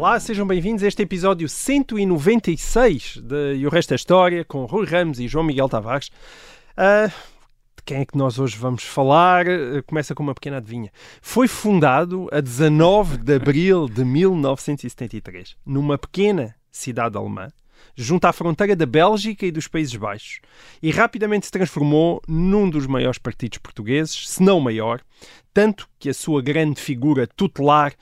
Olá, sejam bem-vindos a este episódio 196 de E o Resto é História, com Rui Ramos e João Miguel Tavares. Ah, de quem é que nós hoje vamos falar? Ah, Começa com uma pequena adivinha. Foi fundado a 19 de abril de 1973, numa pequena cidade alemã, junto à fronteira da Bélgica e dos Países Baixos, e rapidamente se transformou num dos maiores partidos portugueses, se não o maior, tanto que a sua grande figura tutelar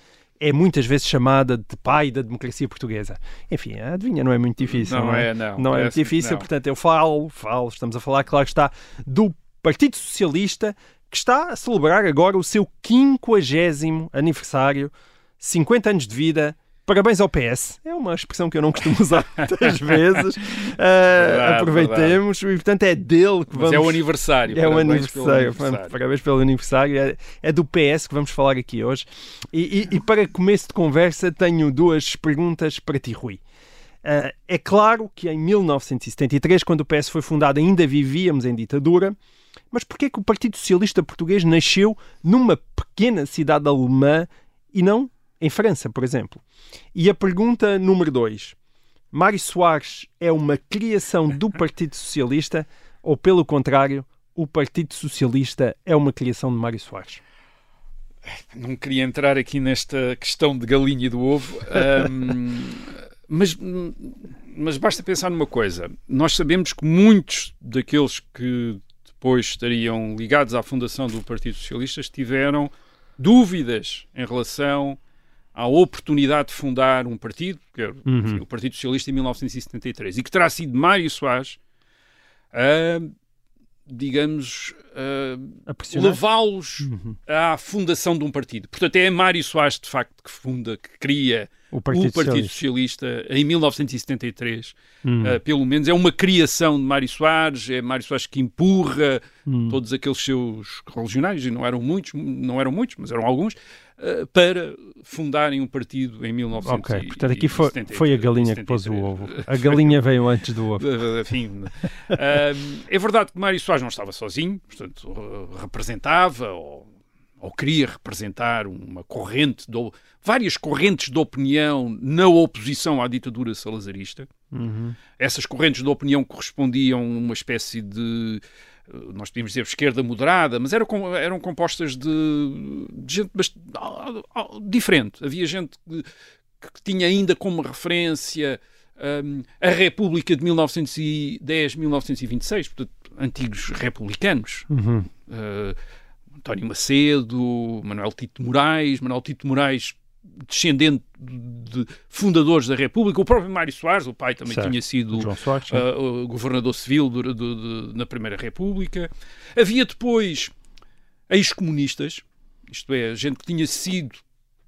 é muitas vezes chamada de pai da democracia portuguesa. Enfim, a adivinha não é muito difícil. Não Não, é, não. Não é muito Parece-me que difícil, não. portanto eu falo, falo, estamos a falar, claro que está, do Partido Socialista, que está a celebrar agora o seu 50 aniversário, 50 anos de vida. Parabéns ao PS. É uma expressão que eu não costumo usar muitas vezes. Ah, Verdade, aproveitemos e, portanto, é dele que Mas vamos. é o aniversário. É o aniversário. aniversário. Parabéns pelo aniversário. É, é do PS que vamos falar aqui hoje. E, e- e para começo de conversa, tenho duas perguntas para ti, Rui. Ah, é claro que em 1973, quando o PS foi fundado, ainda vivíamos em ditadura. Mas porquê que o Partido Socialista Português nasceu numa pequena cidade alemã e não em França, por exemplo? E a pergunta número dois. Mário Soares é uma criação do Partido Socialista ou, pelo contrário, o Partido Socialista é uma criação de Mário Soares? Não queria entrar aqui nesta questão de galinha e do ovo, ahm, mas, mas basta pensar numa coisa. Nós sabemos que muitos daqueles que depois estariam ligados à fundação do Partido Socialista tiveram dúvidas em relação à oportunidade de fundar um partido, que era enfim, o Partido Socialista em 1973, e que terá sido Mário Soares a, digamos, levá-los à fundação de um partido. Portanto, é Mário Soares, de facto, que funda, que cria O Partido, o Partido Socialista. Socialista em 1973. Hum. Uh, pelo menos é uma criação de Mário Soares, é Mário Soares que empurra Hum. todos aqueles seus religionários, e não eram muitos, não eram muitos, mas eram alguns, uh, para fundarem um partido em 1973. Ok, portanto aqui foi, foi a galinha que pôs o ovo. A galinha veio antes do ovo. Enfim, um, é verdade que Mário Soares não estava sozinho, portanto, uh, representava ou, ou queria representar uma corrente, várias correntes de opinião na oposição à ditadura salazarista. Uhum. Essas correntes de opinião correspondiam a uma espécie de. Nós podíamos dizer esquerda moderada, mas eram, eram compostas de, de gente bast- ah, diferente. Havia gente que, que tinha ainda como referência hum, a República de 1910-1926, portanto, antigos republicanos. Uhum. Uh, António Macedo, Manuel Tito Moraes, Manuel Tito Moraes, descendente de fundadores da República, o próprio Mário Soares, o pai também Certo. tinha sido Soares. uh, governador civil do- do- na Primeira República. Havia depois ex-comunistas, isto é, gente que tinha sido,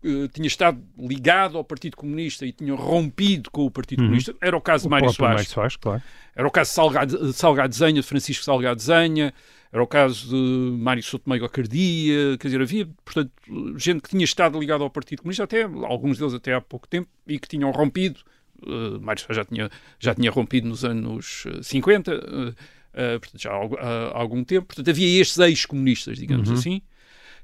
uh, tinha estado ligado ao Partido Comunista e tinha rompido com o Partido Comunista. Era o caso o de Mário Soares. Mário Soares, claro. Era o caso de Salgado, Salgado Zenha, de Francisco Salgado Zenha, era o caso de Mário Sotomayor Cardia, quer dizer, havia, portanto, gente que tinha estado ligada ao Partido Comunista, até, alguns deles até há pouco tempo, e que tinham rompido, uh, Mário já tinha, já tinha rompido nos anos uh, 50, uh, uh, portanto, já há, há algum tempo, portanto, havia estes ex-comunistas, digamos assim.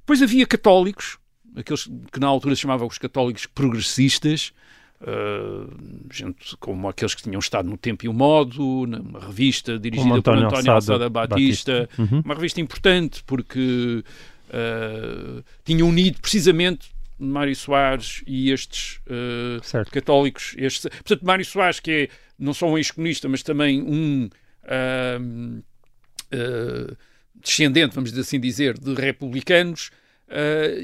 Depois havia católicos, aqueles que na altura se chamavam os católicos progressistas, Uh, gente como aqueles que tinham estado no Tempo e o Modo, numa revista dirigida por António António Alçada Alçada Batista, Uhum. uma revista importante porque uh, tinha unido precisamente Mário Soares e estes uh, católicos. Estes, portanto, Mário Soares, que é não só um ex-comunista, mas também um descendente, vamos assim dizer, de republicanos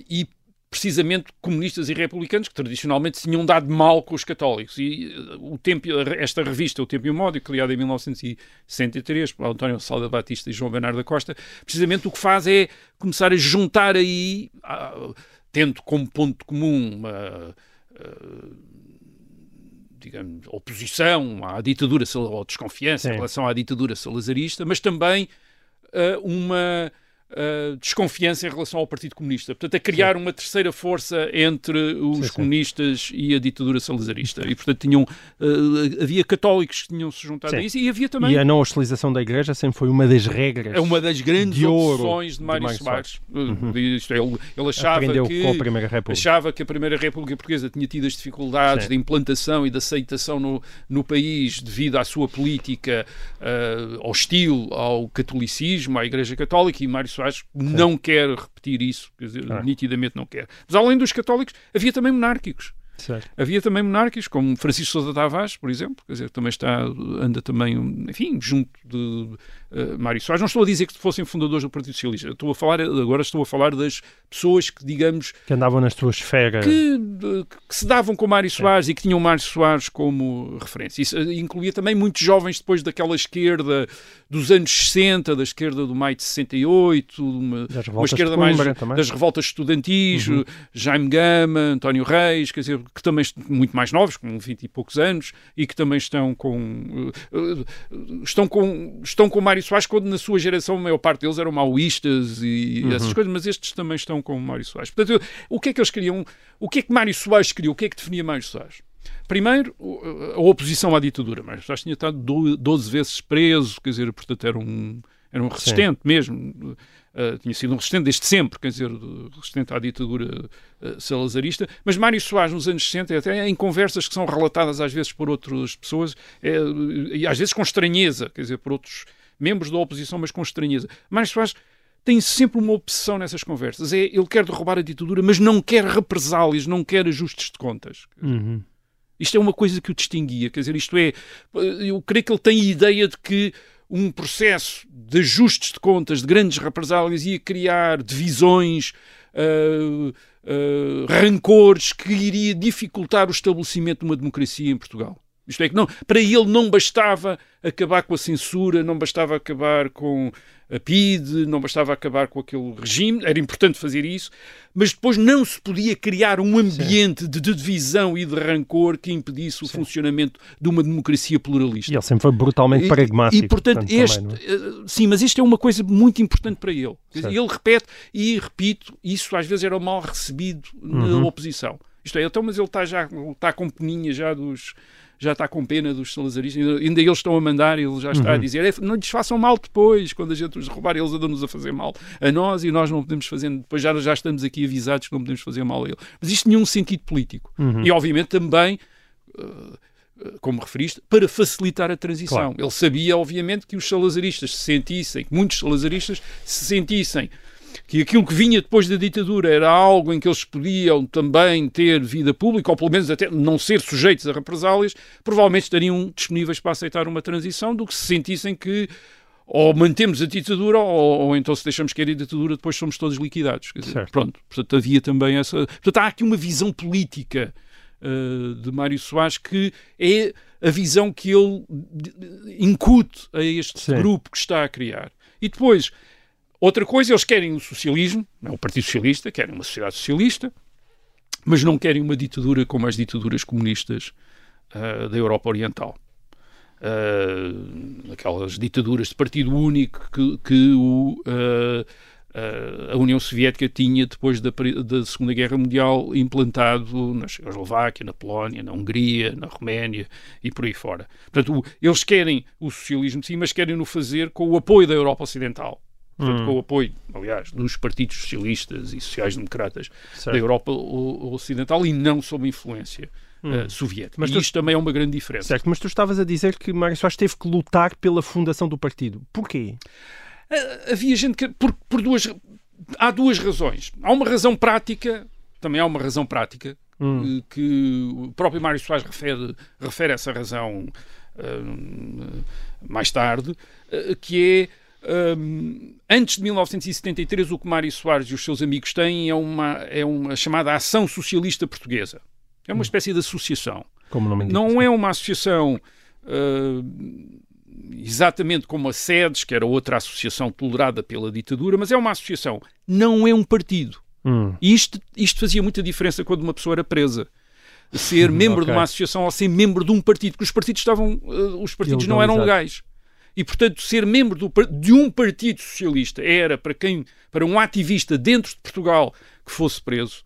e precisamente comunistas e republicanos que tradicionalmente se tinham dado mal com os católicos. E uh, o tempo, esta revista, O Tempo e o Modo, criada em 1963 por António Salda Batista e João Bernardo da Costa, precisamente o que faz é começar a juntar aí, tendo como ponto comum uma, ah, digamos, oposição à ditadura ou desconfiança Sim. em relação à ditadura salazarista, mas também uh, uma uh, desconfiança em relação ao Partido Comunista. Portanto, a criar uma terceira força entre os Sim, sim. comunistas e a ditadura salazarista. E, portanto, tinham, uh, havia católicos que tinham se juntado Sim. a isso e havia também E a não hostilização da Igreja sempre foi uma das regras. é uma das grandes de opções de de Mário Soares. Uh, isto é, ele, ele achava que com a Primeira República. achava que a Primeira República Portuguesa tinha tido as dificuldades Sim. de implantação e de aceitação no, no país devido à sua política uh, hostil ao catolicismo, à Igreja Católica, e Mário Soares não quer repetir isso, quer dizer, Ah. nitidamente não quer. Mas além dos católicos, havia também monárquicos. Certo. Havia também monárquicos, como Francisco Sousa Tavares, por exemplo, quer dizer, também está, anda também, enfim, junto de uh, Mário Soares. Não estou a dizer que fossem fundadores do Partido Socialista, estou a falar, agora estou a falar das pessoas que, digamos, Que andavam na sua esfera. que, que se davam com Mário Soares e que tinham Mário Soares como referência. Isso eh, incluía também muitos jovens depois daquela esquerda dos anos 60, da esquerda do maio de 68, uma, Das uma esquerda mais também. das revoltas estudantis, Uhum. Jaime Gama, António Reis, quer dizer, que também muito mais novos, com 20 e poucos anos, e que também estão com eh, eh, estão com estão com Mário Soares quando na sua geração a maior parte deles eram maoístas e Uhum. essas coisas, mas estes também estão com Mário Soares. Portanto, o que é que eles queriam? O que é que Mário Soares queria? O que é que definia Mário Soares? Primeiro, o- a oposição à ditadura. Mário Soares tinha estado do- 12 vezes preso, quer dizer, portanto era um, era um resistente mesmo. Uh, tinha sido um resistente desde sempre, quer dizer, resistente à ditadura uh, salazarista. Mas Mário Soares, nos anos 60, até em conversas que são relatadas às vezes por outras pessoas, é, e às vezes com estranheza, quer dizer, por outros membros da oposição, mas com estranheza. Mário Soares tem sempre uma obsessão nessas conversas. É, ele quer derrubar a ditadura, mas não quer represálias, não quer ajustes de contas. Uhum. Isto é uma coisa que o distinguia, quer dizer, isto é, eu creio que ele tem a ideia de que um processo de ajustes de contas, de grandes represálias, ia criar divisões, ah, ah, rancores, que iria dificultar o estabelecimento de uma democracia em Portugal. Isto é que não, para ele não bastava acabar com a censura, não bastava acabar com a PIDE, não bastava acabar com aquele regime, era importante fazer isso, mas depois não se podia criar um ambiente de divisão e de rancor que impedisse o funcionamento de uma democracia pluralista. E ele sempre foi brutalmente E- pragmático. E, portanto, também, este, não é? eh, sim, mas isto é uma coisa muito importante para ele. Certo. Ele repete, e repito, isso às vezes era mal recebido na Uhum. oposição. Isto é, então, mas ele está já ele está com peninha já dos. Já está com pena dos salazaristas, ainda, ainda eles estão a mandar, ele já está a Uhum. dizer: "É, não lhes façam mal depois, quando a gente os roubar, eles andam-nos a fazer mal a nós e nós não podemos fazer, depois já, já estamos aqui avisados que não podemos fazer mal a ele. Mas isto tinha um sentido político. Uhum. E obviamente também eh, como referiste, para facilitar a transição. Claro. Ele sabia, obviamente, que os salazaristas se sentissem, que muitos salazaristas se sentissem que aquilo que vinha depois da ditadura era algo em que eles podiam também ter vida pública, ou pelo menos até não ser sujeitos a represálias, provavelmente estariam disponíveis para aceitar uma transição do que se sentissem que ou mantemos a ditadura ou, ou então se deixamos cair a ditadura depois somos todos liquidados. Dizer, pronto, portanto havia também essa... Portanto há aqui uma visão política uh, de Mário Soares que é a visão que ele incute a este Sim. grupo que está a criar. E depois, outra coisa, eles querem o socialismo, não é o Partido Socialista, querem uma sociedade socialista, mas não querem uma ditadura como as ditaduras comunistas ah, da Europa Oriental. Ah, aquelas ditaduras de partido único que, que o, ah, a União Soviética tinha depois da, da Segunda Guerra Mundial implantado na Checoslováquia, na Polónia, na Hungria, na Roménia e por aí fora. Portanto, o- eles querem o socialismo, sim, mas querem-no fazer com o apoio da Europa Ocidental. Portanto, Hum. com o apoio, aliás, dos partidos socialistas e sociais-democratas da Europa Ocidental e não sob influência eh, soviética. Hum. Mas e tu- isto também é uma grande diferença. Certo, mas tu estavas a dizer que Mário Soares teve que lutar pela fundação do partido. Porquê? Ah, Havia gente que. Por, por duas. Há duas razões. Há uma razão prática, também há uma razão prática, Hum. eh, que o próprio Mário Soares refere, refere essa razão mais tarde, que é. Hum, antes de 1973, o que Mário Soares e os seus amigos têm é uma, é uma chamada Ação Socialista Portuguesa. É uma espécie de associação. Como não é uma associação ah, exatamente como a SEDES, que era outra associação tolerada pela ditadura, mas é uma associação, não é um partido. Hum. E isto, isto fazia muita diferença quando uma pessoa era presa. ser membro Ok. de uma associação ou ser membro de um partido, porque os partidos estavam, eh, os partidos não eram legais. E, portanto, ser membro do de um partido socialista era para quem, para um ativista dentro de Portugal que fosse preso,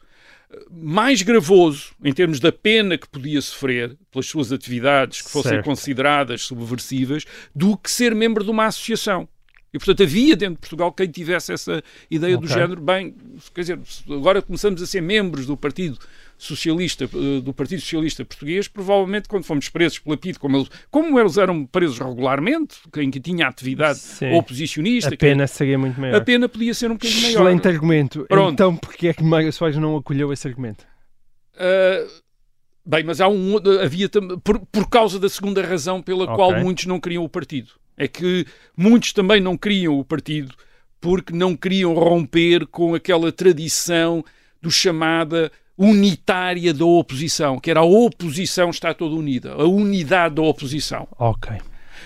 eh, mais gravoso em termos da pena que podia sofrer pelas suas atividades que fossem Certo. consideradas subversivas do que ser membro de uma associação. E, portanto, havia dentro de Portugal quem tivesse essa ideia do Ok. género, bem, quer dizer, agora começamos a ser membros do Partido Socialista, eh, do Partido Socialista Português, provavelmente quando fomos presos pela PIDE, como eles, como eles eram presos regularmente, em que tinha atividade Sim. oposicionista, A que- pena seria muito maior. a pena podia ser um bocadinho maior. Excelente argumento. Pronto. Então, porquê é que Mário Soares não acolheu esse argumento? Uh, bem, mas há um havia por, por causa da segunda razão pela Ok. qual muitos não queriam o partido. É que muitos também não queriam o partido porque não queriam romper com aquela tradição do chamada unitária da oposição, que era a oposição está toda unida, a unidade da oposição. Ok.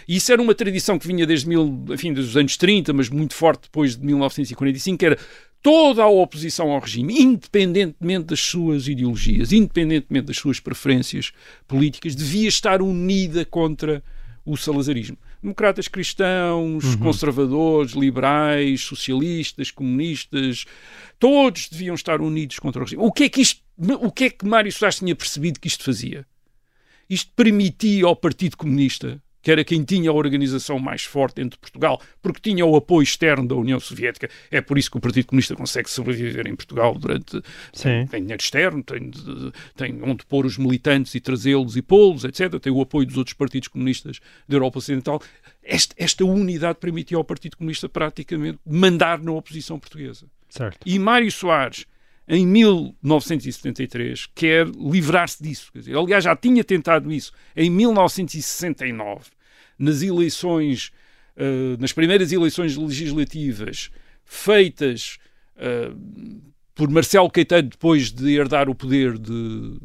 Isso era uma tradição que vinha desde mil, enfim, dos anos 30, mas muito forte depois de 1945, que era toda a oposição ao regime, independentemente das suas ideologias, independentemente das suas preferências políticas, devia estar unida contra o salazarismo. Democratas cristãos, conservadores, liberais, socialistas, comunistas, todos deviam estar unidos contra o regime. O que é que isto, o que é que Mário Soares tinha percebido que isto fazia? Isto permitia ao Partido Comunista, que era quem tinha a organização mais forte dentro de Portugal, porque tinha o apoio externo da União Soviética. É por isso que o Partido Comunista consegue sobreviver em Portugal durante. Sim. Tem dinheiro externo, tem, tem onde pôr os militantes e trazê-los e pô-los, etc. Tem o apoio dos outros partidos comunistas da Europa Ocidental. Esta, esta unidade permitia ao Partido Comunista praticamente mandar na oposição portuguesa. Certo. E Mário Soares, em 1973, quer livrar-se disso. Quer dizer, aliás, já tinha tentado isso em 1969, nas eleições, eh, nas primeiras eleições legislativas feitas eh, por Marcelo Caetano depois de herdar o poder de,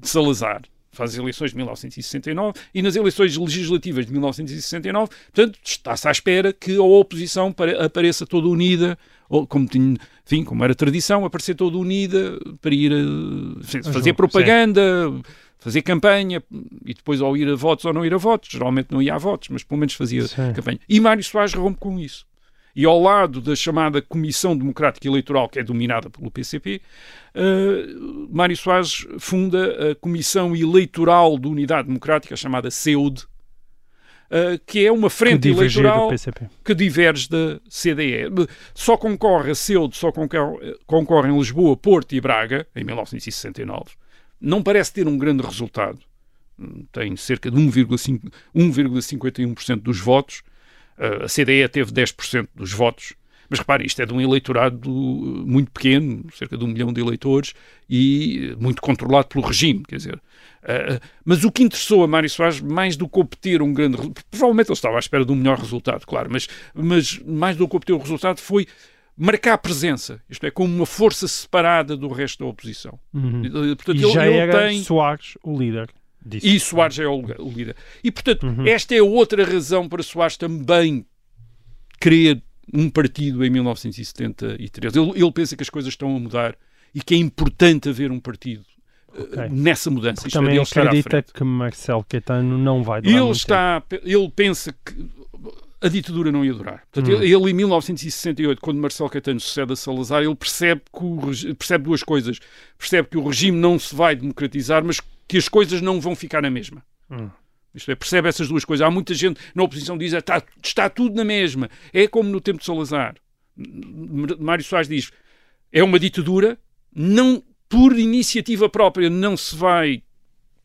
de Salazar. Faz as eleições de 1969 e nas eleições legislativas de 1969, portanto, está-se à espera que a oposição pare- apareça toda unida, ou como tinha, enfim, como era tradição, aparecer toda unida para ir a, enfim, fazer sim. propaganda, fazer campanha e depois ou ir a votos ou não ir a votos. Geralmente não ia a votos, mas pelo menos fazia Sim. campanha. E Mário Soares rompe com isso. E ao lado da chamada Comissão Democrática Eleitoral, que é dominada pelo PCP, eh, Mário Soares funda a Comissão Eleitoral de Unidade Democrática, chamada CEUD, eh, que é uma Que frente divergir eleitoral que diverge da CDE. Só concorre a CEUD, só concorre, concorre em Lisboa, Porto e Braga, em 1969. Não parece ter um grande resultado. Tem cerca de 1,5 1,51% dos votos. A CDE teve 10% dos votos. Mas repare, isto é de um eleitorado muito pequeno, cerca de um milhão de eleitores, e muito controlado pelo regime, quer dizer. Uh, mas o que interessou a Mário Soares, mais do que obter um grande... Provavelmente ele estava à espera de um melhor resultado, claro, mas, mas mais do que obter o resultado foi marcar presença, isto é, como uma força separada do resto da oposição. Uhum. Uh, Portanto, E ele, já ele era tem... Soares o líder disso. E Soares é o, líder. E, portanto, Uhum. esta é outra razão para Soares também querer um partido em 1973. Ele, ele pensa que as coisas estão a mudar e que é importante haver um partido eh, Ok. nessa mudança. Isto é, Também ele estar à acredita que Marcelo Caetano não vai durar Ele está, ele pensa que a ditadura não ia durar. Portanto, Hum. ele, ele, em 1968, quando Marcelo Caetano sucede a Salazar, ele percebe, que o percebe duas coisas. Percebe que o regime não se vai democratizar, mas que as coisas não vão ficar na mesma. Hum. Isto é, percebe essas duas coisas. Há muita gente na oposição que diz está, está tudo na mesma. É como no tempo de Salazar. Mário Soares diz é uma ditadura, não por iniciativa própria não se vai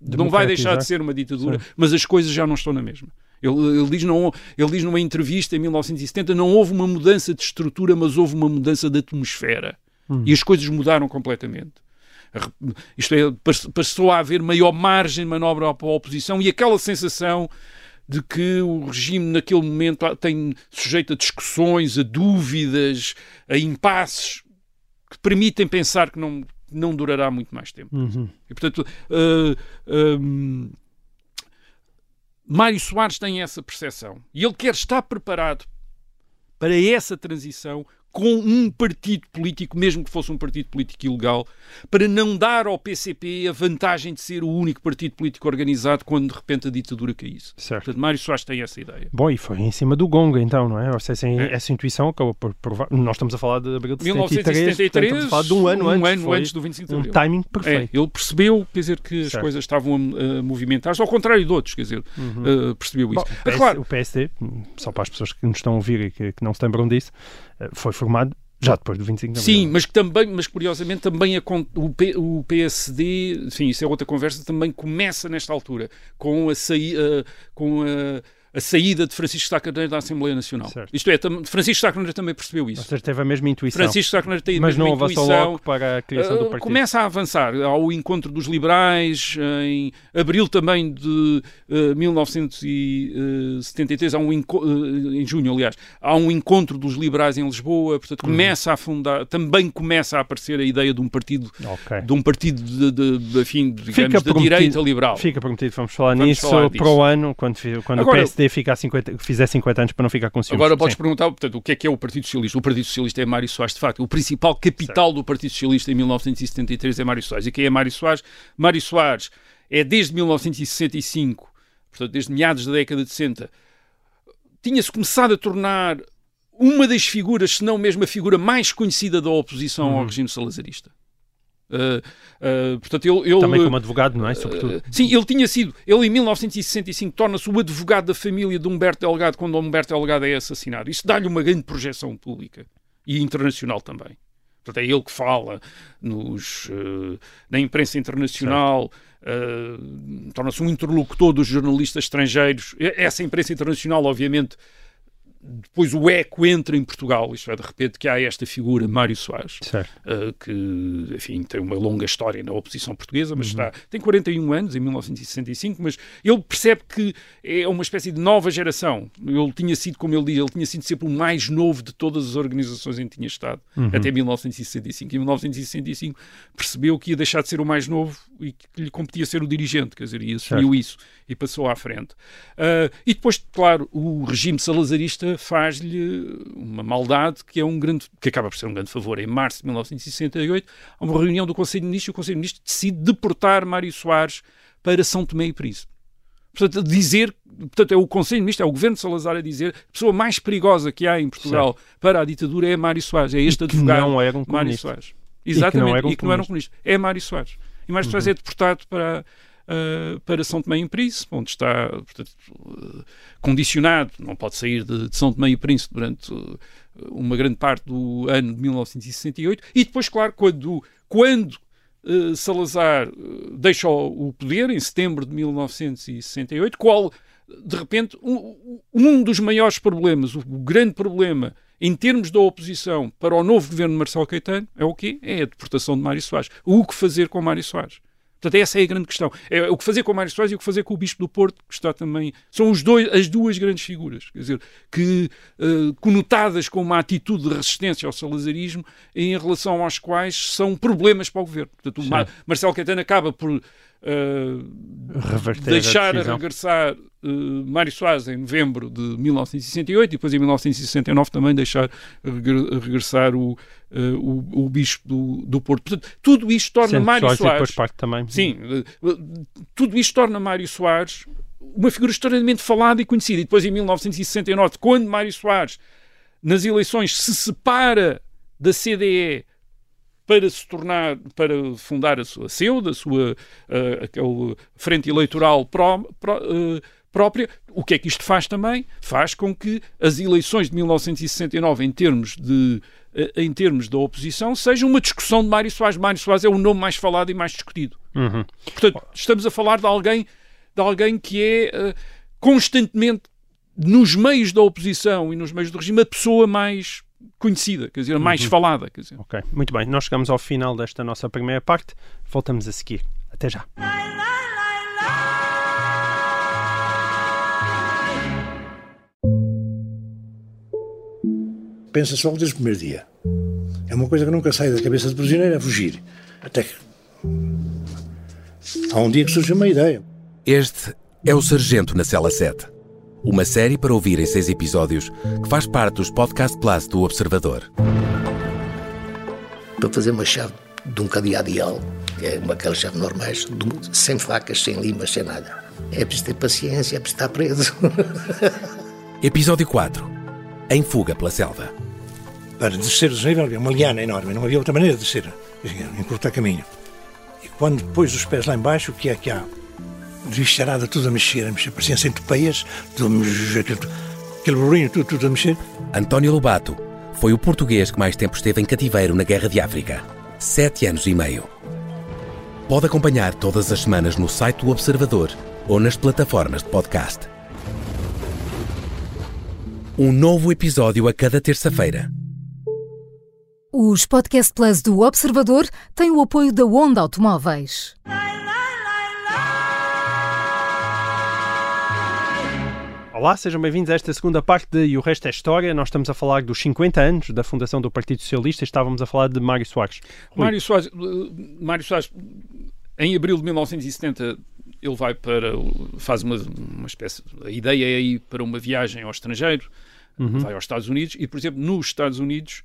não vai deixar de ser uma ditadura, Sim. mas as coisas já não estão na mesma. Ele, ele diz, não, ele diz numa entrevista em 1970 não houve uma mudança de estrutura, mas houve uma mudança de atmosfera. Hum. E as coisas mudaram completamente. Isto é, pass- passou a haver maior margem de manobra para a oposição e aquela sensação de que o regime naquele momento tem sujeito a discussões, a dúvidas, a impasses que permitem pensar que não, não durará muito mais tempo. Uhum. E, portanto, uh, um, Mário Soares tem essa percepção e ele quer estar preparado para essa transição com um partido político, mesmo que fosse um partido político ilegal, para não dar ao PCP a vantagem de ser o único partido político organizado quando de repente a ditadura caísse. Certo. Portanto, Mário Soares tem essa ideia. Bom, e foi em cima do gongo, então, não é? Ou seja, É. essa intuição acabou por provar. Nós estamos a falar de abril de 1973, 73, portanto, estamos a falar de um ano um antes. ano antes do 25 de um Abril. timing É, perfeito. ele percebeu, quer dizer, que as Certo. coisas estavam a, a movimentar-se, ao contrário de outros, quer dizer, eh, percebeu isso. Bom, É claro, o PSD, só para as pessoas que nos estão a ouvir e que, que não se lembram disso, foi formado já depois do 25 de abril. Sim, mas que também, mas curiosamente também a o, P- o PSD, enfim, isso é outra conversa, também começa nesta altura com a, saí, a- com a, a saída de Francisco Sá Carneiro da Assembleia Nacional. Certo. Isto é, Francisco Sá Carneiro também percebeu Ou isso. seja, teve a mesma intuição. Francisco Sá Carneiro tem a mas mesma não avançou intuição. logo para a criação do Uh, partido. começa a avançar ao encontro dos liberais em abril também de uh, 1973 há um uh, em junho aliás há um encontro dos liberais em Lisboa portanto Uhum. começa a fundar também começa a aparecer a ideia de um partido Ok. de um partido de, de, de, enfim, digamos, Fica da direita liberal Fica prometido, vamos falar Vamos nisso falar para o ano, quando, quando Agora- o PSD ficar 50, fizer 50 anos para não ficar com ciúmes. Agora podes Sim. perguntar, portanto, o que é que é o Partido Socialista? O Partido Socialista é Mário Soares, de facto. O principal capital do Partido Socialista em 1973 é Mário Soares. E quem é Mário Soares? Mário Soares é desde 1965, portanto, desde meados da década de 60, tinha-se começado a tornar uma das figuras, se não mesmo a figura mais conhecida da oposição Uhum. ao regime salazarista. Uh, uh, portanto, ele, ele, Também como advogado, não é? Sobretudo. Uh, sim, ele tinha sido, ele em 1965 torna-se o advogado da família de Humberto Delgado quando Humberto Delgado é assassinado. Isso dá-lhe uma grande projeção pública e internacional também. Portanto, é ele que fala nos, na imprensa internacional, torna-se um interlocutor dos jornalistas estrangeiros. Essa imprensa internacional, obviamente, depois o eco entra em Portugal, isto é, de repente, que há esta figura, Mário Soares, Certo. uh, que, enfim, tem uma longa história na oposição portuguesa, mas está, tem 41 anos, em 1965, mas ele percebe que é uma espécie de nova geração. Ele tinha sido, como ele diz, ele tinha sido sempre o mais novo de todas as organizações em que tinha estado, até 1965. Em 1965 percebeu que ia deixar de ser o mais novo e que lhe competia ser o dirigente, quer dizer, e assumiu isso e passou à frente. Uh, e depois, claro, o regime salazarista faz-lhe uma maldade que é um grande, que acaba por ser um grande favor. Em março de 1968, há uma reunião do Conselho de Ministros e o Conselho de Ministros decide deportar Mário Soares para São Tomé e Príncipe. Portanto, dizer, portanto, é o Conselho de Ministros, é o governo de Salazar a dizer a pessoa mais perigosa que há em Portugal para a ditadura é Mário Soares, é este que advogado não era um Mário. Soares. Exatamente, e que não era um comunista. É Mário Soares. E Mário Soares é deportado para, ah, para São Tomé e Príncipe, onde está portanto, ah, condicionado, não pode sair de, de São Tomé e Príncipe durante ah, uma grande parte do ano de 1968. E depois, claro, quando, quando Salazar deixa o poder, em setembro de 1968, qual, de repente, um, um dos maiores problemas, o, o grande problema em termos da oposição para o novo governo de Marcelo Caetano é o quê? É a deportação de Mário Soares. O que fazer com Mário Soares? Portanto, essa é a grande questão. É o que fazer com Mário Soares e o que fazer com o Bispo do Porto, que está também. São os dois, as duas grandes figuras, quer dizer, que eh, conotadas com uma atitude de resistência ao salazarismo em relação aos quais são problemas para o governo. Portanto, o Ma- Marcelo Caetano acaba por a deixar a regressar eh, Mário Soares em novembro de 1968 e depois em 1969 também deixar regre- regressar o, eh, o, o bispo do, do Porto. Portanto, tudo isto torna Sendo Mário Soares parte também. Sim, tudo isto torna Mário Soares uma figura extraordinariamente falada e conhecida. E depois, em 1969, quando Mário Soares, nas eleições, se separa da CDE para se tornar, para fundar a sua CEUD, a sua aquele frente eleitoral pró- pró- eh, própria, o que é que isto faz também? Faz com que as eleições de 1969, em termos de eh, em termos da oposição, sejam uma discussão de Mário Soares. Mário Soares é o nome mais falado e mais discutido. Uhum. Portanto, estamos a falar de alguém, de alguém que é eh, constantemente, nos meios da oposição e nos meios do regime, a pessoa mais conhecida, quer dizer, mais falada. Quer dizer. Ok, muito bem. Nós chegamos ao final desta nossa primeira parte. Voltamos a seguir. Até já. Pensa-se logo desde o primeiro dia. É uma coisa que nunca sai da cabeça do prisioneiro, é fugir. Até que. Há um dia que surge uma ideia. Este é o Sargento na Cela 7. Uma série para ouvir em seis episódios que faz parte dos Podcast Plus do Observador. Para fazer uma chave de um cadeado ideal, que é uma aquelas chaves normais, sem facas, sem limas, sem nada. É preciso ter paciência, é preciso estar preso. Episódio 4. Em fuga pela selva. Para descer o desnível havia uma liana enorme, não havia outra maneira de descer, encurtar caminho. E quando pôs os pés lá embaixo, o que é que há? Tudo a mexer, a mexer, tudo aquele burrinho, tudo, tudo a mexer. António Lobato foi o português que mais tempo esteve em cativeiro na Guerra de África. Sete anos e meio. Pode acompanhar todas as semanas no site do Observador ou nas plataformas de podcast. Um novo episódio a cada terça-feira. Os Podcast Plus do Observador têm o apoio da Onda Automóveis. Olá, sejam bem-vindos a esta segunda parte de E o Resto é História. Nós estamos a falar dos 50 anos da fundação do Partido Socialista e estávamos a falar de Mário Soares. Rui, Mário Soares, eh, Mário Soares, em abril de 1970, ele vai para. faz uma, uma espécie. A ideia é ir para uma viagem ao estrangeiro, vai aos Estados Unidos, e, por exemplo, nos Estados Unidos,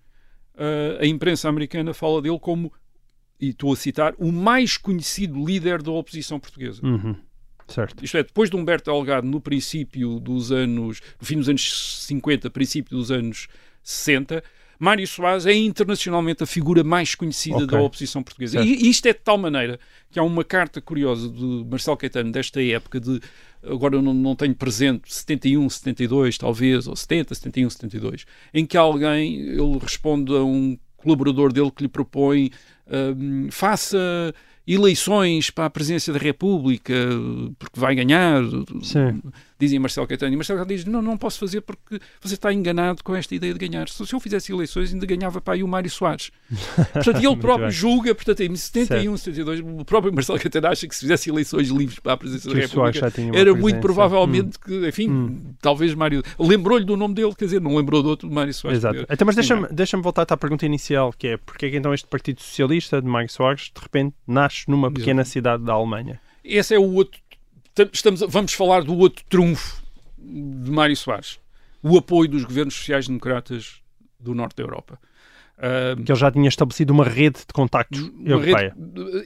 eh, a imprensa americana fala dele como, e estou a citar, o mais conhecido líder da oposição portuguesa. Uhum, certo. Isto é, depois de Humberto Delgado, no princípio dos anos, no fim dos anos 50, princípio dos anos 60, Mário Soares é internacionalmente a figura mais conhecida Ok. da oposição portuguesa. Certo. E isto é de tal maneira que há uma carta curiosa de Marcelo Caetano desta época de, agora eu não, não tenho presente, 71, 72 talvez, ou 70, 71, 72, em que alguém, ele responde a um colaborador dele que lhe propõe hum, faça eleições para a presidência da República porque vai ganhar Sim. Dizem Marcelo Caetano e Marcelo Caetano diz não, não posso fazer porque você está enganado com esta ideia de ganhar se eu fizesse eleições ainda ganhava para aí o Mário Soares portanto ele próprio bem. julga portanto em 71, 72 o próprio Marcelo Caetano acha que se fizesse eleições livres para a presidência da República era muito provavelmente que enfim Hum. talvez Mário lembrou-lhe do nome dele quer dizer não lembrou do outro Mário Soares Exato. Então, mas deixa-me deixa voltar à pergunta inicial, que é porque é que então este Partido Socialista de Mário Soares de repente nasce numa pequena cidade da Alemanha? esse é o outro. Estamos, vamos falar do outro trunfo de Mário Soares: o apoio dos governos sociais-democratas do norte da Europa. Ah, Que ele já tinha estabelecido uma rede de contactos uma europeia.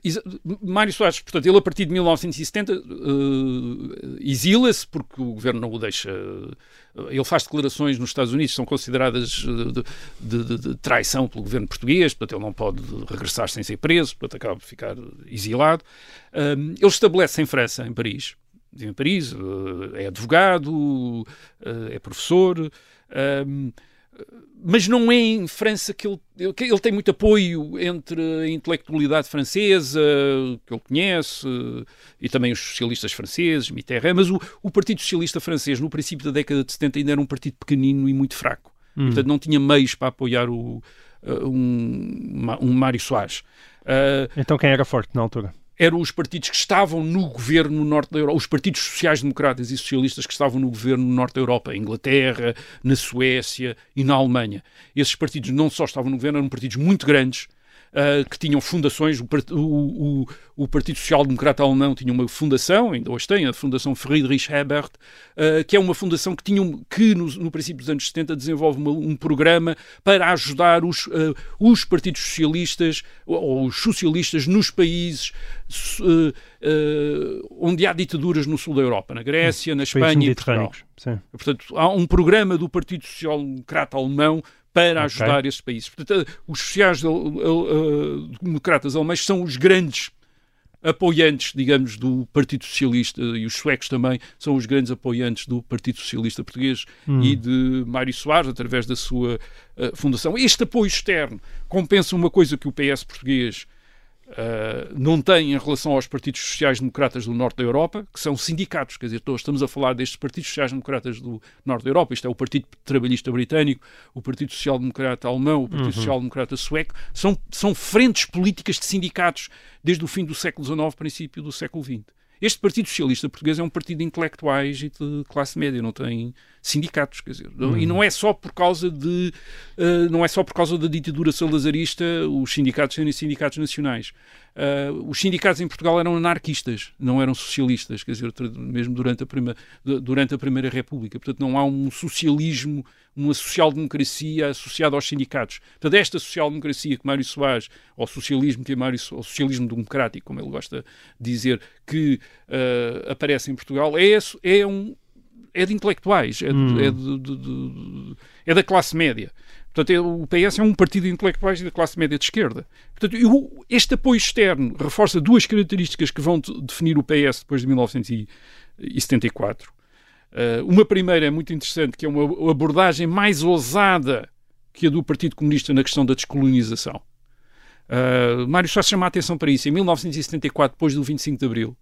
rede- Mário Soares, portanto, ele a partir de 1970 eh, exila-se porque o governo não o deixa. Ele faz declarações nos Estados Unidos que são consideradas eh, de, de- de- de traição pelo governo português, portanto, ele não pode regressar sem ser preso, portanto, acaba por ficar exilado. Um, ele estabelece em França, em Paris, em Paris, eh, é advogado, eh, é professor. um, mas não é em França que ele, ele, que ele tem muito apoio entre a intelectualidade francesa, que ele conhece, e também os socialistas franceses, Mitterrand, mas o, o Partido Socialista francês, no princípio da década de 70, ainda era um partido pequenino e muito fraco. Hum. Portanto, não tinha meios para apoiar o, uh, um, um Mário Soares. Uh, Então quem era forte na altura? Eram os partidos que estavam no governo no norte da Europa, os partidos sociais-democratas e socialistas que estavam no governo no norte da Europa, em Inglaterra, na Suécia e na Alemanha. Esses partidos não só estavam no governo, eram partidos muito grandes, ah, que tinham fundações. O, o- o- o Partido Social Democrata Alemão tinha uma fundação, ainda hoje tem, a Fundação Friedrich Ebert, ah, que é uma fundação que, tinha, um- que no, no princípio dos anos 70 desenvolve uma- um programa para ajudar os, ah, os partidos socialistas ou, ou os socialistas nos países onde há ditaduras no sul da Europa, na Grécia, na Espanha e Portugal. Sim. Portanto, há um programa do Partido Social Democrata Alemão para ajudar esses países. Portanto, os sociais-democratas alemães são os grandes apoiantes, digamos, do Partido Socialista e os suecos também são os grandes apoiantes do Partido Socialista Português Hum. e de Mário Soares, através da sua eh, fundação. Este apoio externo compensa uma coisa que o PS português Uh, não tem em relação aos partidos sociais-democratas do norte da Europa, que são sindicatos, quer dizer, todos estamos a falar destes partidos sociais-democratas do norte da Europa, isto é o Partido Trabalhista Britânico, o Partido Social-Democrata Alemão, o Partido Uhum. Social-Democrata Sueco, são, são frentes políticas de sindicatos desde o fim do século XIX, princípio do século XX. Este Partido Socialista Português é um partido de intelectuais e de classe média, não tem sindicatos, quer dizer, Uhum. e não é só por causa de uh, não é só por causa da ditadura salazarista os sindicatos serem sindicatos nacionais. Uh, os sindicatos em Portugal eram anarquistas, não eram socialistas, quer dizer, mesmo durante a, prima, du- durante a Primeira República. Portanto, não há um socialismo, uma social-democracia associada aos sindicatos. Portanto, esta social-democracia que Mário Soares, ou socialismo que Mário ou socialismo democrático, como ele gosta de dizer, que uh, aparece em Portugal, é, é um é de intelectuais, é, de- Hum. é de- de- é da classe média. Portanto, é- o PS é um partido de intelectuais da classe média de esquerda. Portanto, e o- este apoio externo reforça duas características que vão de- definir o PS depois de 1974. Uh, uma primeira é muito interessante, que é uma abordagem mais ousada que a do Partido Comunista na questão da descolonização. Uh, Mário Soares chama a atenção para isso. Em 1974, depois do 25 de Abril,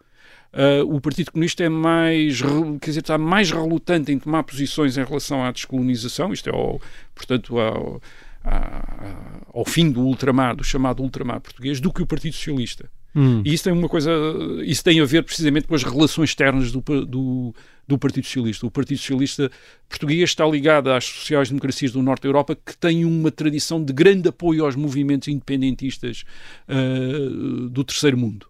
Uh, o Partido Comunista é mais, quer dizer, está mais relutante em tomar posições em relação à descolonização, isto é, ao, portanto, ao, à- ao fim do ultramar, do chamado ultramar português, do que o Partido Socialista. Hum. E isso tem uma coisa, isso tem a ver precisamente com as relações externas do, do, do Partido Socialista. O Partido Socialista português está ligado às sociais-democracias do Norte da Europa, que têm uma tradição de grande apoio aos movimentos independentistas uh, do terceiro mundo.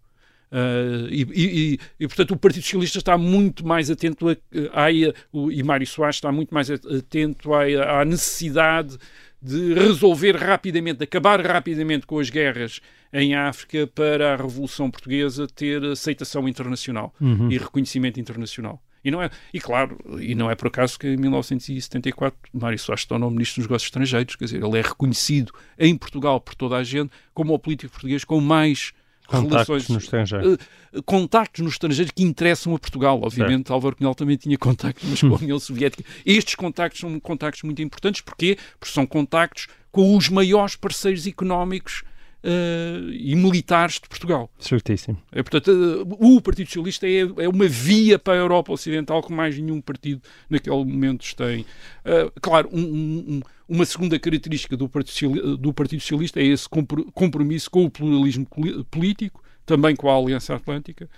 Uh, e, e- e, portanto, o Partido Socialista está muito mais atento a, a, o- e Mário Soares está muito mais atento à, à necessidade de resolver rapidamente, de acabar rapidamente com as guerras em África para a Revolução Portuguesa ter aceitação internacional Uhum. e reconhecimento internacional. E, não é, e claro, e não é por acaso que em 1974 Mário Soares se tornou Ministro dos Negócios Estrangeiros, quer dizer, ele é reconhecido em Portugal por toda a gente como o político português com mais Contactos relações no estrangeiro. eh, contactos no estrangeiro que interessam a Portugal. Obviamente, Álvaro Cunhal também tinha contactos mas com a União Soviética. Estes contactos são contactos muito importantes. Porquê? Porque são contactos com os maiores parceiros económicos eh, e militares de Portugal. Certíssimo. É, portanto, eh, o Partido Socialista é, é uma via para a Europa Ocidental que mais nenhum partido naquele momento tem. Eh, claro, um- um- um- uma segunda característica do Partido, do Partido Socialista é esse compro- compromisso com o pluralismo político, também com a Aliança Atlântica,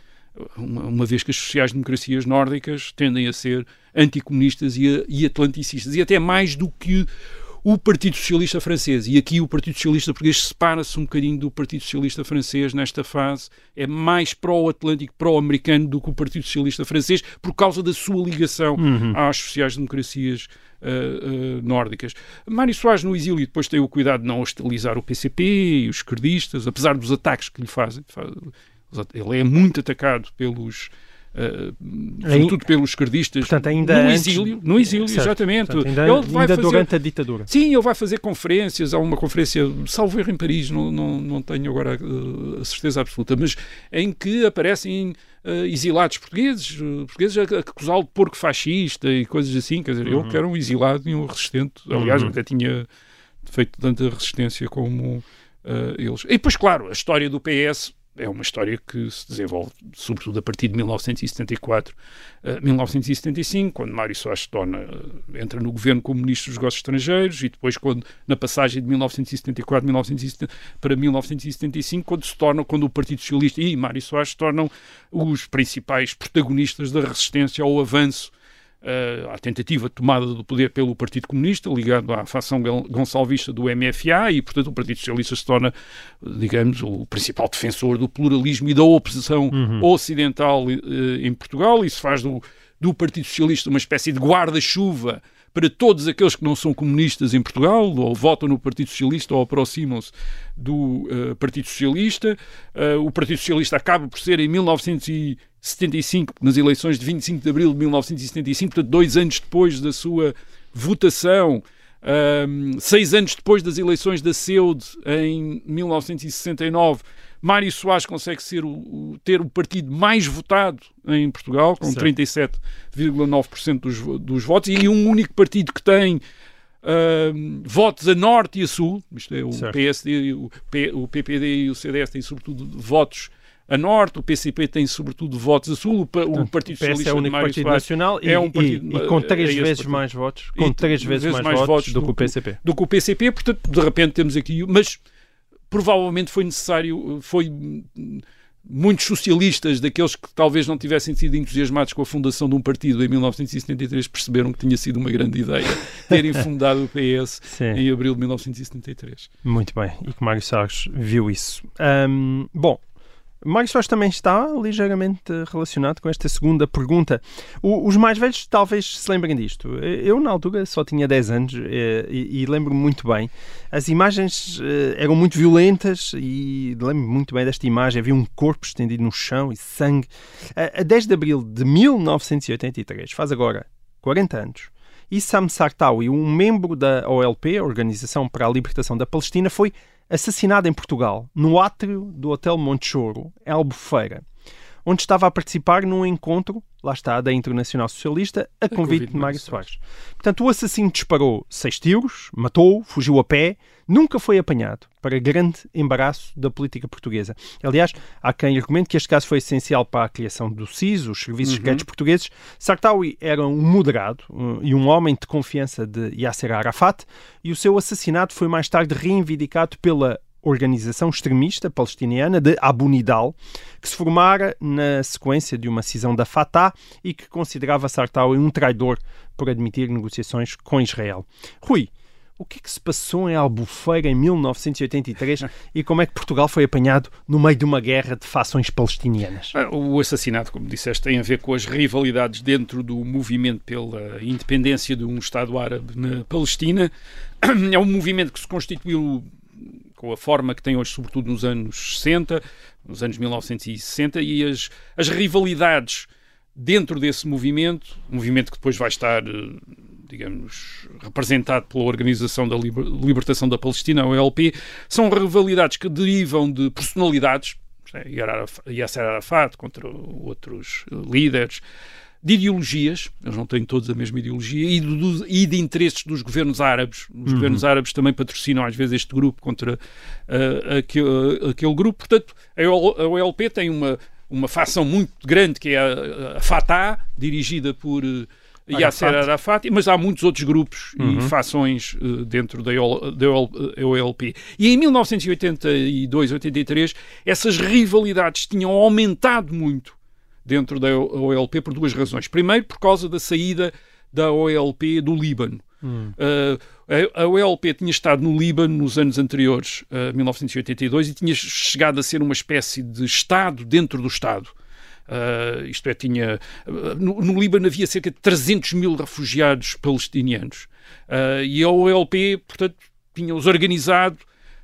uma, vez que as sociais-democracias nórdicas tendem a ser anticomunistas e, e atlanticistas, e até mais do que o Partido Socialista francês. E aqui o Partido Socialista português separa-se um bocadinho do Partido Socialista francês nesta fase. É mais pró-atlântico, pró-americano do que o Partido Socialista francês, por causa da sua ligação às sociais-democracias ah, ah, nórdicas. Mário Soares no exílio depois tem o cuidado de não hostilizar o PCP e os esquerdistas, apesar dos ataques que lhe fazem. Faz- Ele é muito atacado pelos... ah, sobretudo pelos esquerdistas Portanto, ainda no antes- exílio, no exílio, Certo. exatamente. Portanto, ainda, Ele vai ainda fazer- durante a ditadura. Sim, ele vai fazer conferências. Há uma conferência, salvo erro, em Paris, não, não, não tenho agora eh, a certeza absoluta, mas em que aparecem eh, exilados portugueses, eh, portugueses a, acusá-lo de porco fascista e coisas assim. Quer dizer, ele que era um exilado e um resistente. Aliás, Uhum. até tinha feito tanta resistência como eh, eles. E depois, claro, a história do PS é uma história que se desenvolve sobretudo a partir de 1974, eh, 1975, quando Mário Soares torna, eh, entra no governo como Ministro dos Negócios Estrangeiros e depois quando, na passagem de 1974 1970, para 1975, quando se torna, quando o Partido Socialista e Mário Soares tornam os principais protagonistas da resistência ao avanço eh, à tentativa de tomada do poder pelo Partido Comunista, ligado à facção gon- gonçalvista do MFA, e, portanto, o Partido Socialista se torna, digamos, o principal defensor do pluralismo e da oposição ocidental eh, em Portugal. Isso faz do, do Partido Socialista uma espécie de guarda-chuva para todos aqueles que não são comunistas em Portugal, ou votam no Partido Socialista ou aproximam-se do eh, Partido Socialista. Eh, o Partido Socialista acaba por ser em 1975, nas eleições de 25 de abril de 1975, portanto, dois anos depois da sua votação, ahm, seis anos depois das eleições da CEUD em 1969, Mário Soares consegue ser o, o- ter o partido mais votado em Portugal, com Certo. 37,9% dos, dos votos, e um único partido que tem ahm, votos a norte e a sul, isto é, o Certo. PSD, o, P- o PPD e o CDS têm sobretudo votos a norte, o PCP tem sobretudo votos a sul, o, pa- o Partido PS é Socialista o único Mário partido Soares nacional e, é um e- partido- e com é três esse vezes partido. mais votos, E com três vezes, mais, votos do que o PCP. do que o PCP, portanto, de repente temos aqui, mas provavelmente foi necessário, foi muitos socialistas, daqueles que talvez não tivessem sido entusiasmados com a fundação de um partido em 1973, perceberam que tinha sido uma grande ideia terem fundado o PS Sim. em abril de 1973. Muito bem, e que Mário Soares viu isso. Ahm, bom, Soares também está ligeiramente relacionado com esta segunda pergunta. O- os mais velhos talvez se lembrem disto. Eu, na altura, só tinha 10 anos eh, e, e lembro-me muito bem. As imagens eh, eram muito violentas e lembro-me muito bem desta imagem. Havia um corpo estendido no chão e sangue. A, a 10 de abril de 1983, faz agora 40 anos, Issam Sartawi, um membro da OLP, Organização para a Libertação da Palestina, foi assassinado em Portugal, no átrio do Hotel Montechoro, em Albufeira, onde estava a participar num encontro, lá está, da Internacional Socialista, a convite de Mário Soares. Portanto, o assassino disparou seis tiros, matou, fugiu a pé, nunca foi apanhado, para grande embaraço da política portuguesa. Aliás, há quem argumente que este caso foi essencial para a criação do SIS, os serviços secretos portugueses. Sartawi era um moderado um, e um homem de confiança de Yasser Arafat, e o seu assassinato foi mais tarde reivindicado pela organização extremista palestiniana de Abu Nidal, que se formara na sequência de uma cisão da Fatah e que considerava Sartawi um traidor por admitir negociações com Israel. Rui, o que é que se passou em Albufeira em 1983 e como é que Portugal foi apanhado no meio de uma guerra de fações palestinianas? Ah, O assassinato, como disseste, tem a ver com as rivalidades dentro do movimento pela independência de um Estado árabe na Palestina. É um movimento que se constituiu com a forma que tem hoje, sobretudo nos anos 60, nos anos 1960, e as, as rivalidades dentro desse movimento, movimento que depois vai estar, eh, digamos, representado pela Organização da Liber- Libertação da Palestina, a OLP, são rivalidades que derivam de personalidades, é, Yasser Arafat contra outros eh, líderes, de ideologias, eles não têm todos a mesma ideologia, e, do- e de interesses dos governos árabes. Os governos árabes também patrocinam às vezes este grupo contra ah, aquele, aquele grupo. Portanto, a OL a OLP tem uma, uma facção muito grande que é a, a Fatah, dirigida por eh, Yasser Arafat. Mas há muitos outros grupos e fações eh, dentro da, da OL OLP. E em 1982, 83, essas rivalidades tinham aumentado muito dentro da OLP por duas razões. Primeiro, por causa da saída da OLP do Líbano. Uh, a, OLP tinha estado no Líbano nos anos anteriores, a 1982, e tinha chegado a ser uma espécie de Estado dentro do Estado. Uh, isto é, tinha. uh, no, no Líbano havia cerca de 300 mil refugiados palestinianos. Uh, e a OLP, portanto, tinha-os organizado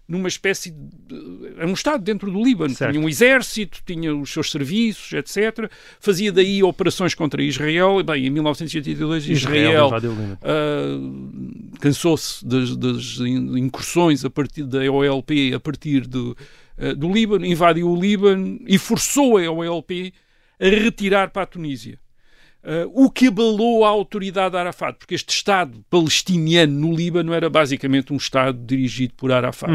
numa espécie de. Era um Estado dentro do Líbano. Certo. Tinha um exército, tinha os seus serviços, etc. Fazia daí operações contra Israel. E, bem, em 1982, Israel, Líbano. ah, cansou-se das, das in- incursões a partir da OLP a partir do, ah, do Líbano, invadiu o Líbano e forçou a OLP a retirar para a Tunísia. Ah, o que abalou a autoridade de Arafat, porque este Estado palestiniano no Líbano era basicamente um Estado dirigido por Arafat.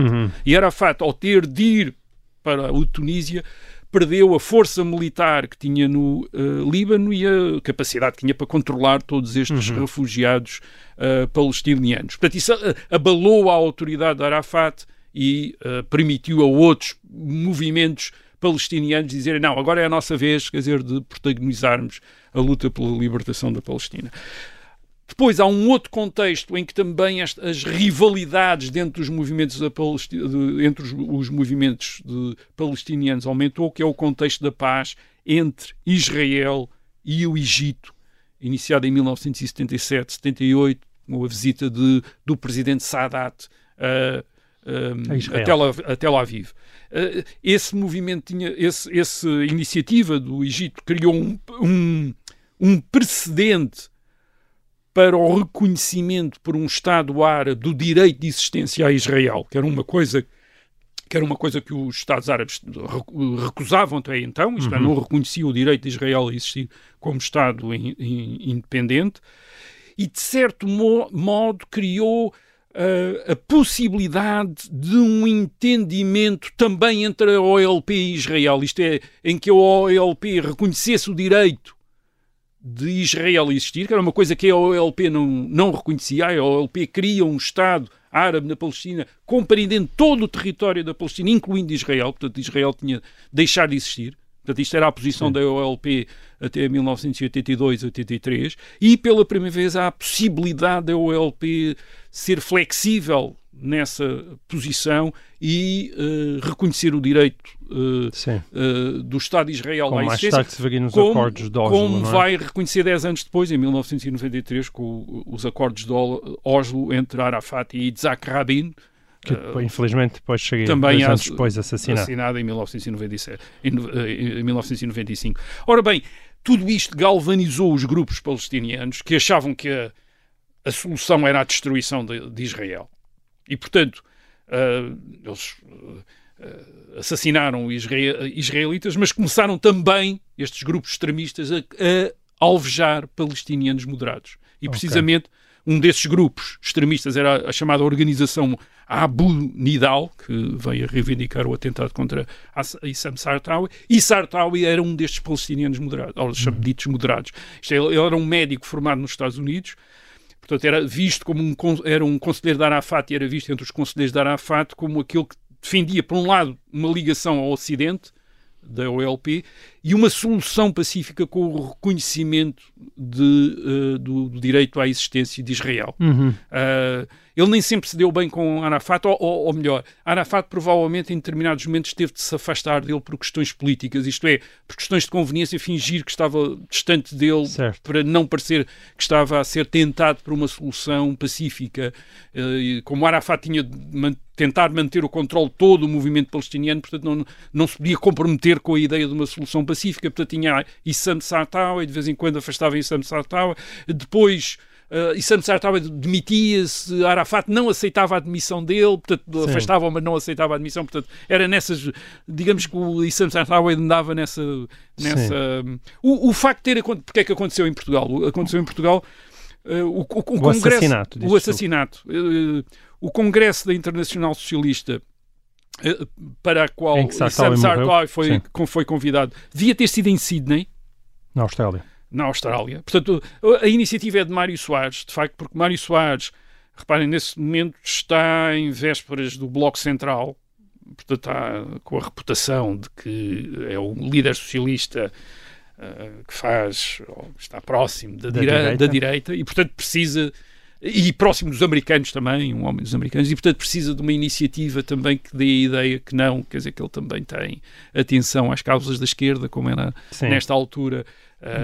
E Arafat, ao ter de ir para a Tunísia, perdeu a força militar que tinha no eh, Líbano e a capacidade que tinha para controlar todos estes refugiados eh, palestinianos. Portanto, isso abalou a autoridade de Arafat e permitiu a outros movimentos palestinianos dizerem não, agora é a nossa vez, quer dizer, de protagonizarmos a luta pela libertação da Palestina. Depois há um outro contexto em que também as, rivalidades dentro dos movimentos da de- entre os, os movimentos palestinianos aumentou, que é o contexto da paz entre Israel e o Egito, iniciado em 1977, 78, com a visita de, do presidente Sadat a, A a. Tel, a Tel Aviv. Uh, esse movimento tinha, esse, essa iniciativa do Egito criou um, um, um precedente para o reconhecimento por um Estado árabe do direito de existência a Israel, que era uma coisa que era uma coisa que os Estados árabes recu- recusavam até então, isto é, não reconheciam o direito de Israel a existir como Estado in- in- independente, e de certo mo- modo criou a possibilidade de um entendimento também entre a OLP e Israel, isto é, em que a OLP reconhecesse o direito de Israel existir, que era uma coisa que a OLP não, não reconhecia. A OLP queria um Estado árabe na Palestina, compreendendo todo o território da Palestina, incluindo Israel. Portanto, Israel tinha de deixar de existir. Portanto, isto era a posição Sim. da OLP até 1982, 83. E pela primeira vez há a possibilidade da OLP ser flexível nessa posição e uh, reconhecer o direito uh, uh, do Estado de Israel como à existência, mais tarde nos como, acordos de Oslo, como é? vai reconhecer 10 anos depois, em 1993, com os acordos de Oslo entre Arafat e Isaac Rabin, que infelizmente depois cheguei também dois anos depois assassinado. assassinado em 1997, em, em 1995. Ora bem, tudo isto galvanizou os grupos palestinianos que achavam que a, a solução era a destruição de, de Israel. E, portanto, uh, eles uh, assassinaram israel, israelitas, mas começaram também, estes grupos extremistas, a, a alvejar palestinianos moderados. E, precisamente, okay. um desses grupos extremistas era a chamada Organização Abu Nidal, que veio a reivindicar o atentado contra Issam Sartawi, e Sartawi era um destes palestinianos moderados, ou uhum. ditos moderados. Isto, é, ele era um médico formado nos Estados Unidos, Portanto, era visto como um, era um conselheiro de Arafat e era visto entre os conselheiros de Arafat como aquele que defendia, por um lado, uma ligação ao Ocidente, da OLP, e uma solução pacífica com o reconhecimento de, uh, do, do, direito à existência de Israel. Uhum. Uh, ele nem sempre se deu bem com Arafat, ou, ou, ou, melhor, Arafat provavelmente em determinados momentos teve de se afastar dele por questões políticas, isto é, por questões de conveniência, fingir que estava distante dele certo. para não parecer que estava a ser tentado por uma solução pacífica. Uh, como Arafat tinha de tentar manter o controle todo do movimento palestiniano, portanto não, não se podia comprometer com a ideia de uma solução pacífica, portanto tinha Issam Sartawa e de vez em quando afastava Issam Sartawa, depois Uh, e Santos Sartawa demitia-se, Arafat não aceitava a admissão dele, portanto afastava, mas não aceitava a admissão, portanto era nessas, digamos que o Issam Sartawa andava nessa... nessa o, o, facto de ter acontecido, porque é que aconteceu em Portugal? Aconteceu em Portugal uh, o, o, o, o, Congresso... Assassinato, o assassinato. Uh, o Congresso da Internacional Socialista para a qual Issam Sartawa foi, foi convidado, devia ter sido em Sydney. Na Austrália na Austrália. Portanto, a iniciativa é de Mário Soares, de facto, porque Mário Soares, reparem, nesse momento está em vésperas do Bloco Central, portanto, está com a reputação de que é o líder socialista uh, que faz, está próximo da, da, direita. da direita e, portanto, precisa e próximo dos americanos também, um homem dos americanos, e portanto precisa de uma iniciativa também que dê a ideia que não, quer dizer, que ele também tem atenção às causas da esquerda, como era Sim. nesta altura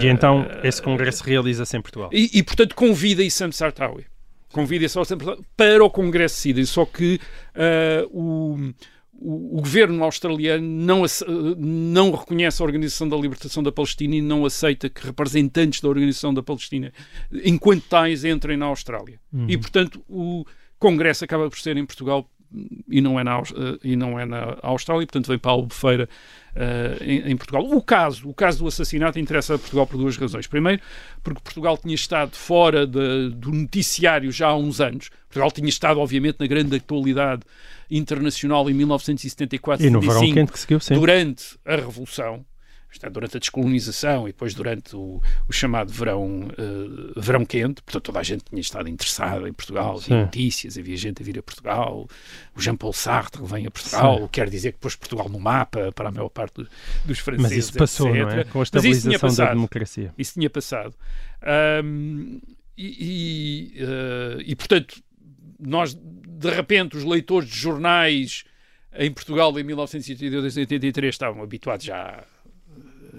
e então esse congresso realiza-se em Portugal. E, e portanto convida Issam Sartawi. Convida Issam Sartawi para o congresso CIDA, só que uh, o, o, o, governo australiano não, não reconhece a Organização da Libertação da Palestina e não aceita que representantes da Organização da Palestina, enquanto tais, entrem na Austrália. Uhum. E, portanto, o Congresso acaba por ser em Portugal e não é na, e não é na Austrália, portanto vem para a Albufeira uh, em, em, Portugal. O caso, o caso do assassinato interessa a Portugal por duas razões. Primeiro, porque Portugal tinha estado fora de, do noticiário já há uns anos. Portugal tinha estado, obviamente, na grande atualidade internacional em 1974 e no verão quente que seguiu, sim. durante a Revolução é, durante a descolonização e depois durante o, o chamado verão, uh, verão quente, portanto toda a gente tinha estado interessada em Portugal, havia notícias, havia gente a vir a Portugal, o Jean-Paul Sartre vem a Portugal, Sim. quer dizer que pôs Portugal no mapa para a maior parte dos franceses, Mas isso passou, etc. não é? Com a estabilização passado, da democracia. Isso tinha passado. Um, e, e, uh, e, portanto, nós, de repente, os leitores de jornais em Portugal em 1982 e 83 estavam habituados já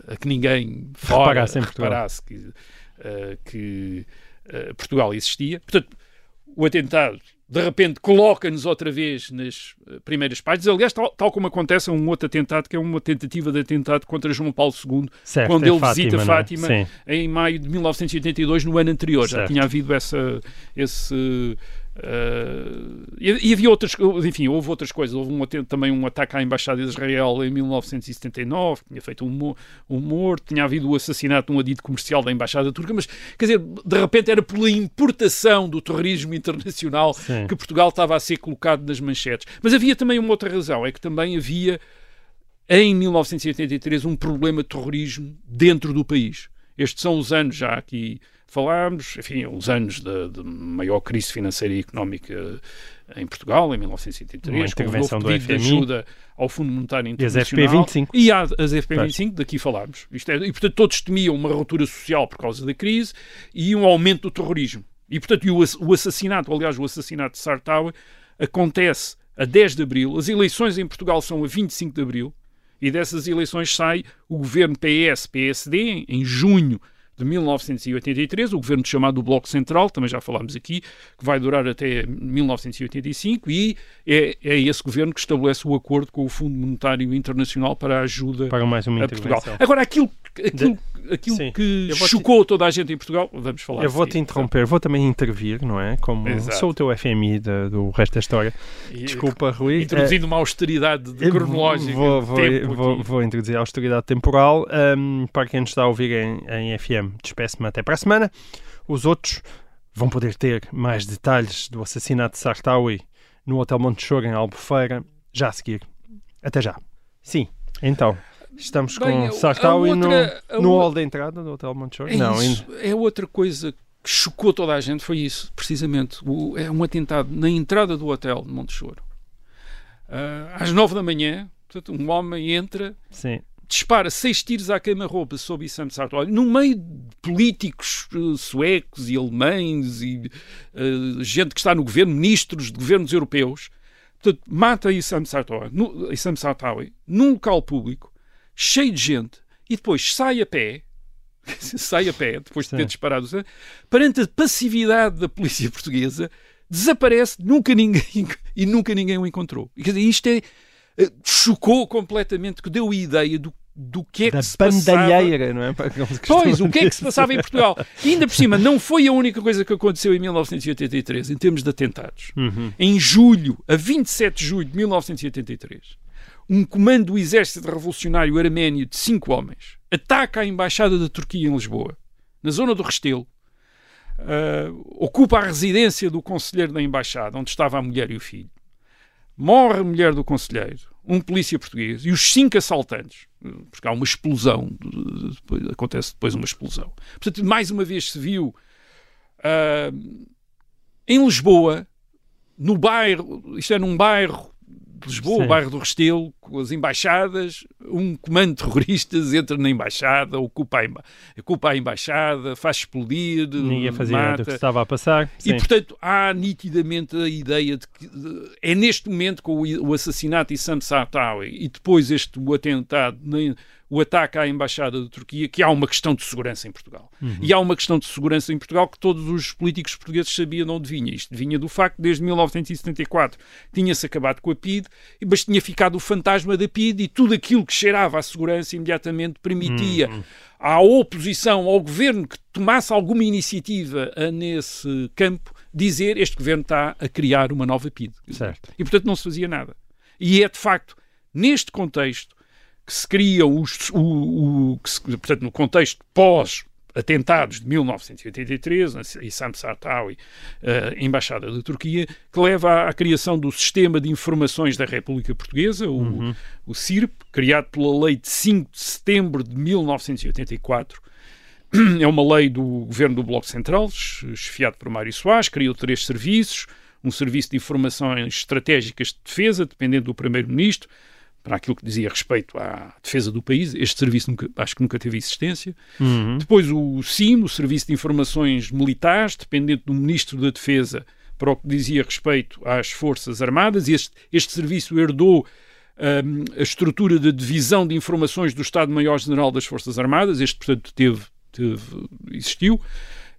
a que ninguém fora reparasse, reparasse que, uh, que uh, Portugal existia. Portanto, o atentado de repente coloca-nos outra vez nas eh, primeiras páginas. Aliás, tal, tal, como acontece a um outro atentado, que é uma tentativa de atentado contra João Paulo II, certo, quando é ele Fátima, visita Fátima em maio de 1982, no ano anterior. Certo. Já tinha havido essa, esse Uh, e, e, havia outras, enfim, houve outras coisas. Houve um, também um ataque à Embaixada de Israel em 1979, que tinha feito um, um morto, tinha havido o assassinato de um adito comercial da Embaixada Turca, mas quer dizer, de repente era pela importação do terrorismo internacional Sim. que Portugal estava a ser colocado nas manchetes. Mas havia também uma outra razão, é que também havia em 1983 um problema de terrorismo dentro do país. Estes são os anos, já aqui falámos, enfim, os anos de, de maior crise financeira e económica em Portugal, em 1973, Uma intervenção com o novo pedido de ajuda ao Fundo Monetário E as Internacional. FP25. E as FP25, daqui falámos. Isto é, e, portanto, todos temiam uma ruptura social por causa da crise e um aumento do terrorismo. E, portanto, o, o assassinato, aliás, o assassinato de Sartawi acontece a 10 de abril. As eleições em Portugal são a 25 de abril. E dessas eleições sai o governo PS-PSD em junho de 1983, o governo chamado Bloco Central, também já falámos aqui, que vai durar até 1985, e é, é esse governo que estabelece o acordo com o Fundo Monetário Internacional para a ajuda Para mais uma a Portugal. Agora, aquilo, aquilo, aquilo Sim. que vou te- chocou toda a gente em Portugal, vamos falar Eu vou-te interromper, vou também intervir, não é? Como Exato. sou o teu FMI da- do resto da história. E- Desculpa, Rui. Introduzindo uma austeridade de Eh, cronológica. Vou, de vou, tempo vou, vou introduzir a austeridade temporal. Ahm, para quem nos está a ouvir em, em FM, despeço-me até para a semana. Os outros vão poder ter mais detalhes do assassinato de Sartawi no Hotel Montechor, em Albufeira, já a seguir. Até já. Sim, então, estamos Bem, com Sartawi a no, no hall da entrada do Hotel Montechor? É Não, isso. É outra coisa que chocou toda a gente, foi isso, precisamente. O- é um atentado na entrada do hotel de Montechoro. Ah, às nove da manhã, portanto, um homem entra, sim. dispara seis tiros à queima-roupa sob Sam Sartori, no meio de políticos eh, suecos e alemães e eh, gente que está no governo, ministros de governos europeus. Portanto, mata Issam Sartori, no, Issam Sartori num local público, cheio de gente, e depois sai a pé, sai a pé, depois de ter disparado, perante a passividade da polícia portuguesa, desaparece, nunca ninguém, e nunca ninguém o encontrou. E, quer dizer, isto é, eh, chocou completamente, que deu a ideia do, do que é que Da se passava. não é? Pois, o que é que se passava em Portugal? E ainda por cima, não foi a única coisa que aconteceu em 1983, em termos de atentados. Uhum. Em julho, a 27 de julho de 1983, um comando do exército revolucionário arménio de cinco homens ataca a embaixada da Turquia em Lisboa, na zona do Restelo, ah, ocupa a residência do conselheiro da embaixada, onde estava a mulher e o filho. Morre a mulher do conselheiro, um polícia português e os cinco assaltantes, porque há uma explosão, de- de- depois- acontece depois uma explosão. Portanto, mais uma vez se viu ah, em Lisboa, no bairro, isto é num bairro de Lisboa, Sim. o bairro do Restelo, com as embaixadas, um comando de terroristas entra na embaixada, ocupa a, emba ocupa a embaixada, faz explodir, Ninguém fazia nada do mata. que estava a passar. E, Sim. portanto, há nitidamente a ideia de que de- é neste momento, com o, o assassinato de Sam Sartawi e depois este o atentado, o ataque à Embaixada da Turquia, que há uma questão de segurança em Portugal. E há uma questão de segurança em Portugal que todos os políticos portugueses sabiam de onde vinha. Isto vinha do facto, desde 1974, tinha-se acabado com a PID, mas tinha ficado o fantasma da PID e tudo aquilo que cheirava à segurança imediatamente permitia à oposição, ao governo que tomasse alguma iniciativa nesse campo, dizer este governo está a criar uma nova PID. Certo. E, portanto, não se fazia nada. E é, de facto, neste contexto que se criam os... O, o- se- portanto, no contexto pós atentados de 1983, e Sam Sartawi, a Embaixada da Turquia, que leva à, à criação do Sistema de Informações da República Portuguesa, o, o CIRP, criado pela Lei de 5 de setembro de 1984. É uma lei do governo do Bloco Central, chefiado por Mário Soares, criou três serviços, um serviço de informações estratégicas de defesa, dependendo do Primeiro-Ministro, para aquilo que dizia respeito à defesa do país. Este serviço nunca- acho que nunca teve existência. Uhum. Depois o SIM, o Serviço de Informações Militares, dependente do Ministro da Defesa, para o que dizia respeito às Forças Armadas. Este, este serviço herdou hum, a estrutura de divisão de informações do Estado-Maior-General das Forças Armadas. Este, portanto, teve, teve, existiu.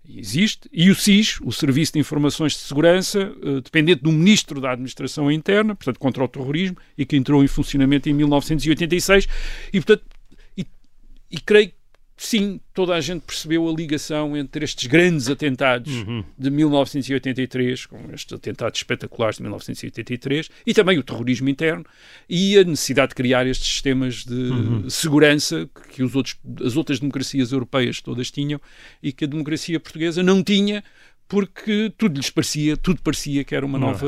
Existe. E o SIS, o Serviço de Informações de Segurança, eh, dependente do Ministro da Administração Interna, portanto, contra o terrorismo, e que entrou em funcionamento em 1986. E, portanto, e, e creio que sim, toda a gente percebeu a ligação entre estes grandes atentados de 1983, com estes atentados espetaculares de 1983, e também o terrorismo interno, e a necessidade de criar estes sistemas de segurança que os outros, as outras democracias europeias todas tinham e que a democracia portuguesa não tinha. Porque tudo lhes parecia, tudo parecia que era uma nova.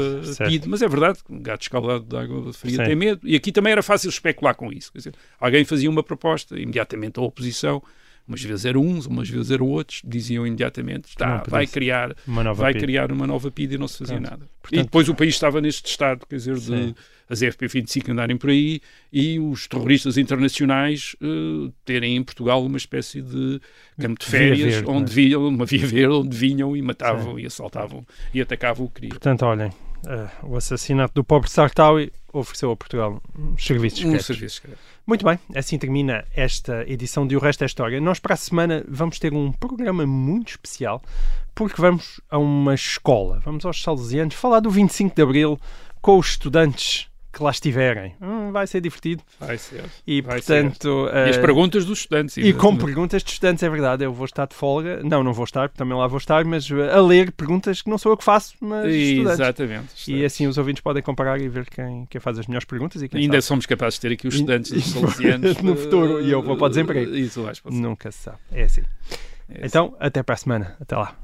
PID, mas é verdade, um gato escaldado de água fria Sim. tem medo, e aqui também era fácil especular com isso. Quer dizer, alguém fazia uma proposta, imediatamente a oposição umas vezes eram uns, umas vezes eram outros, diziam imediatamente, está, vai criar uma nova vai PIDE. criar uma nova PIDE e não se fazia nada. e Portanto- depois o país estava neste estado, quer dizer, de as FP25 andarem por aí e os terroristas internacionais eh, terem em Portugal uma espécie de campo de férias, verde, onde é? vinham, uma via verde, onde vinham e matavam e assaltavam e atacavam o que queriam. Portanto, olhem, eh, o assassinato do pobre Sartawi ofereceu a Portugal serviços Um serviço. Muito bem, assim termina esta edição de O Resto é História. Nós para a semana vamos ter um programa muito especial porque vamos a uma escola, vamos aos Salesianos falar do 25 de Abril com os estudantes que lá estiverem. Hum, vai ser divertido Vai ser. e Vai ser. portanto... E as eh, perguntas dos estudantes. E com perguntas de estudantes, é verdade. Eu vou estar de folga. Não, não vou estar, porque também lá vou estar, mas uh, a ler perguntas que não sou eu que faço, mas estudantes. Exatamente. E assim os ouvintes podem comparar e ver quem, quem faz as melhores perguntas e quem Ainda sabe. somos capazes de ter aqui os E- estudantes dos e- salesianos. no futuro, e eu vou para o desemprego. Isso vais para Nunca se sabe. É assim. É Então, até para a semana. Até lá.